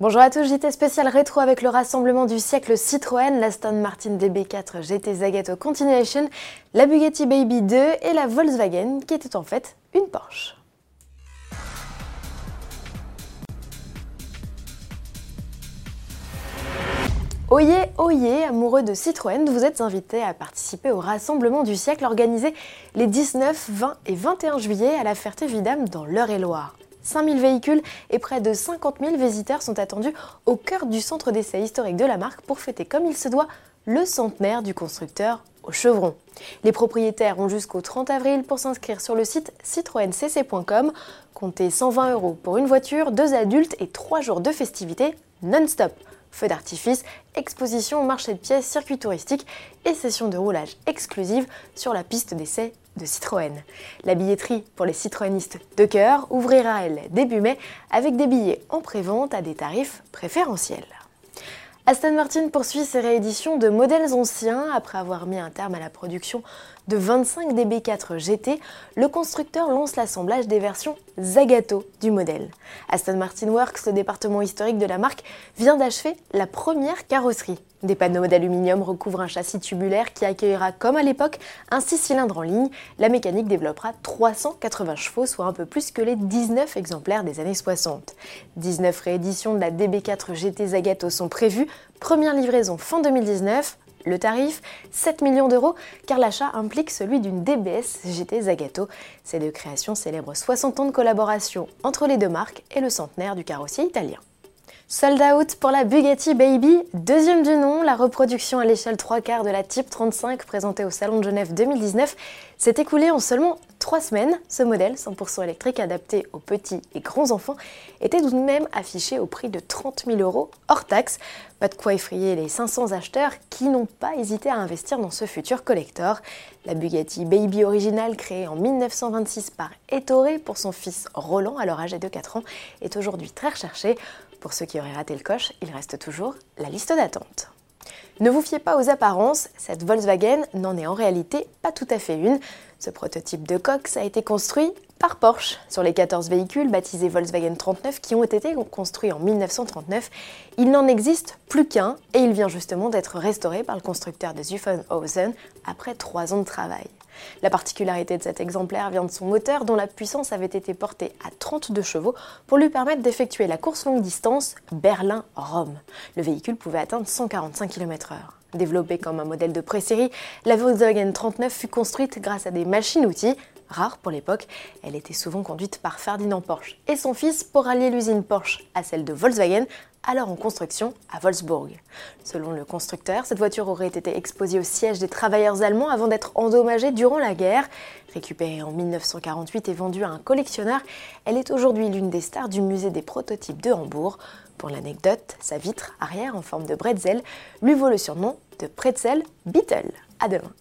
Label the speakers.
Speaker 1: Bonjour à tous, JT spécial rétro avec le rassemblement du siècle Citroën, l'Aston Martin DB4 GT Zagato Continuation, la Bugatti Baby 2 et la Volkswagen qui était en fait une Porsche. Oyez, oyez, amoureux de Citroën, vous êtes invités à participer au rassemblement du siècle organisé les 19, 20 et 21 juillet à la Ferté-Vidame dans l'Eure-et-Loire. 5000 véhicules et près de 50 000 visiteurs sont attendus au cœur du centre d'essai historique de la marque pour fêter comme il se doit le centenaire du constructeur au chevron. Les propriétaires ont jusqu'au 30 avril pour s'inscrire sur le site citroencc.com. Comptez 120 euros pour une voiture, deux adultes et trois jours de festivités non-stop. Feux d'artifice, exposition, marché de pièces, circuit touristique et session de roulage exclusive sur la piste d'essai de Citroën. La billetterie pour les citroënistes de cœur ouvrira elle début mai avec des billets en prévente à des tarifs préférentiels. Aston Martin poursuit ses rééditions de modèles anciens après avoir mis un terme à la production de 25 DB4 GT. Le constructeur lance l'assemblage des versions Zagato du modèle. Aston Martin Works, le département historique de la marque, vient d'achever la première carrosserie. Des panneaux d'aluminium recouvrent un châssis tubulaire qui accueillera, comme à l'époque, un 6 cylindres en ligne. La mécanique développera 380 chevaux, soit un peu plus que les 19 exemplaires des années 60. 19 rééditions de la DB4 GT Zagato sont prévues. Première livraison fin 2019. Le tarif 7 millions d'euros car l'achat implique celui d'une DBS GT Zagato. Ces deux créations célèbrent 60 ans de collaboration entre les deux marques et le centenaire du carrossier italien. Sold out pour la Bugatti Baby, deuxième du nom, la reproduction à l'échelle 3 quarts de la Type 35 présentée au Salon de Genève 2019 s'est écoulée en seulement 3 semaines. Ce modèle 100% électrique adapté aux petits et grands enfants était tout de même affiché au prix de 30 000 euros hors taxe. Pas de quoi effrayer les 500 acheteurs qui n'ont pas hésité à investir dans ce futur collector. La Bugatti Baby originale créée en 1926 par Ettore pour son fils Roland, alors âgé de 4 ans, est aujourd'hui très recherchée. Pour ceux qui auraient raté le coche, il reste toujours la liste d'attente. Ne vous fiez pas aux apparences, cette Volkswagen n'en est en réalité pas tout à fait une. Ce prototype de Cox a été construit par Porsche. Sur les 14 véhicules baptisés Volkswagen 39 qui ont été construits en 1939, il n'en existe plus qu'un et il vient justement d'être restauré par le constructeur de Zuffenhausen après trois ans de travail. La particularité de cet exemplaire vient de son moteur dont la puissance avait été portée à 32 chevaux pour lui permettre d'effectuer la course longue distance Berlin-Rome. Le véhicule pouvait atteindre 145 km/h. Développée comme un modèle de pré-série, la Volkswagen 39 fut construite grâce à des machines-outils rare pour l'époque. Elle était souvent conduite par Ferdinand Porsche et son fils pour allier l'usine Porsche à celle de Volkswagen, alors en construction à Wolfsburg. Selon le constructeur, cette voiture aurait été exposée au siège des travailleurs allemands avant d'être endommagée durant la guerre. Récupérée en 1948 et vendue à un collectionneur, elle est aujourd'hui l'une des stars du musée des prototypes de Hambourg. Pour l'anecdote, sa vitre arrière en forme de bretzel lui vaut le surnom de Pretzel Beetle. À demain.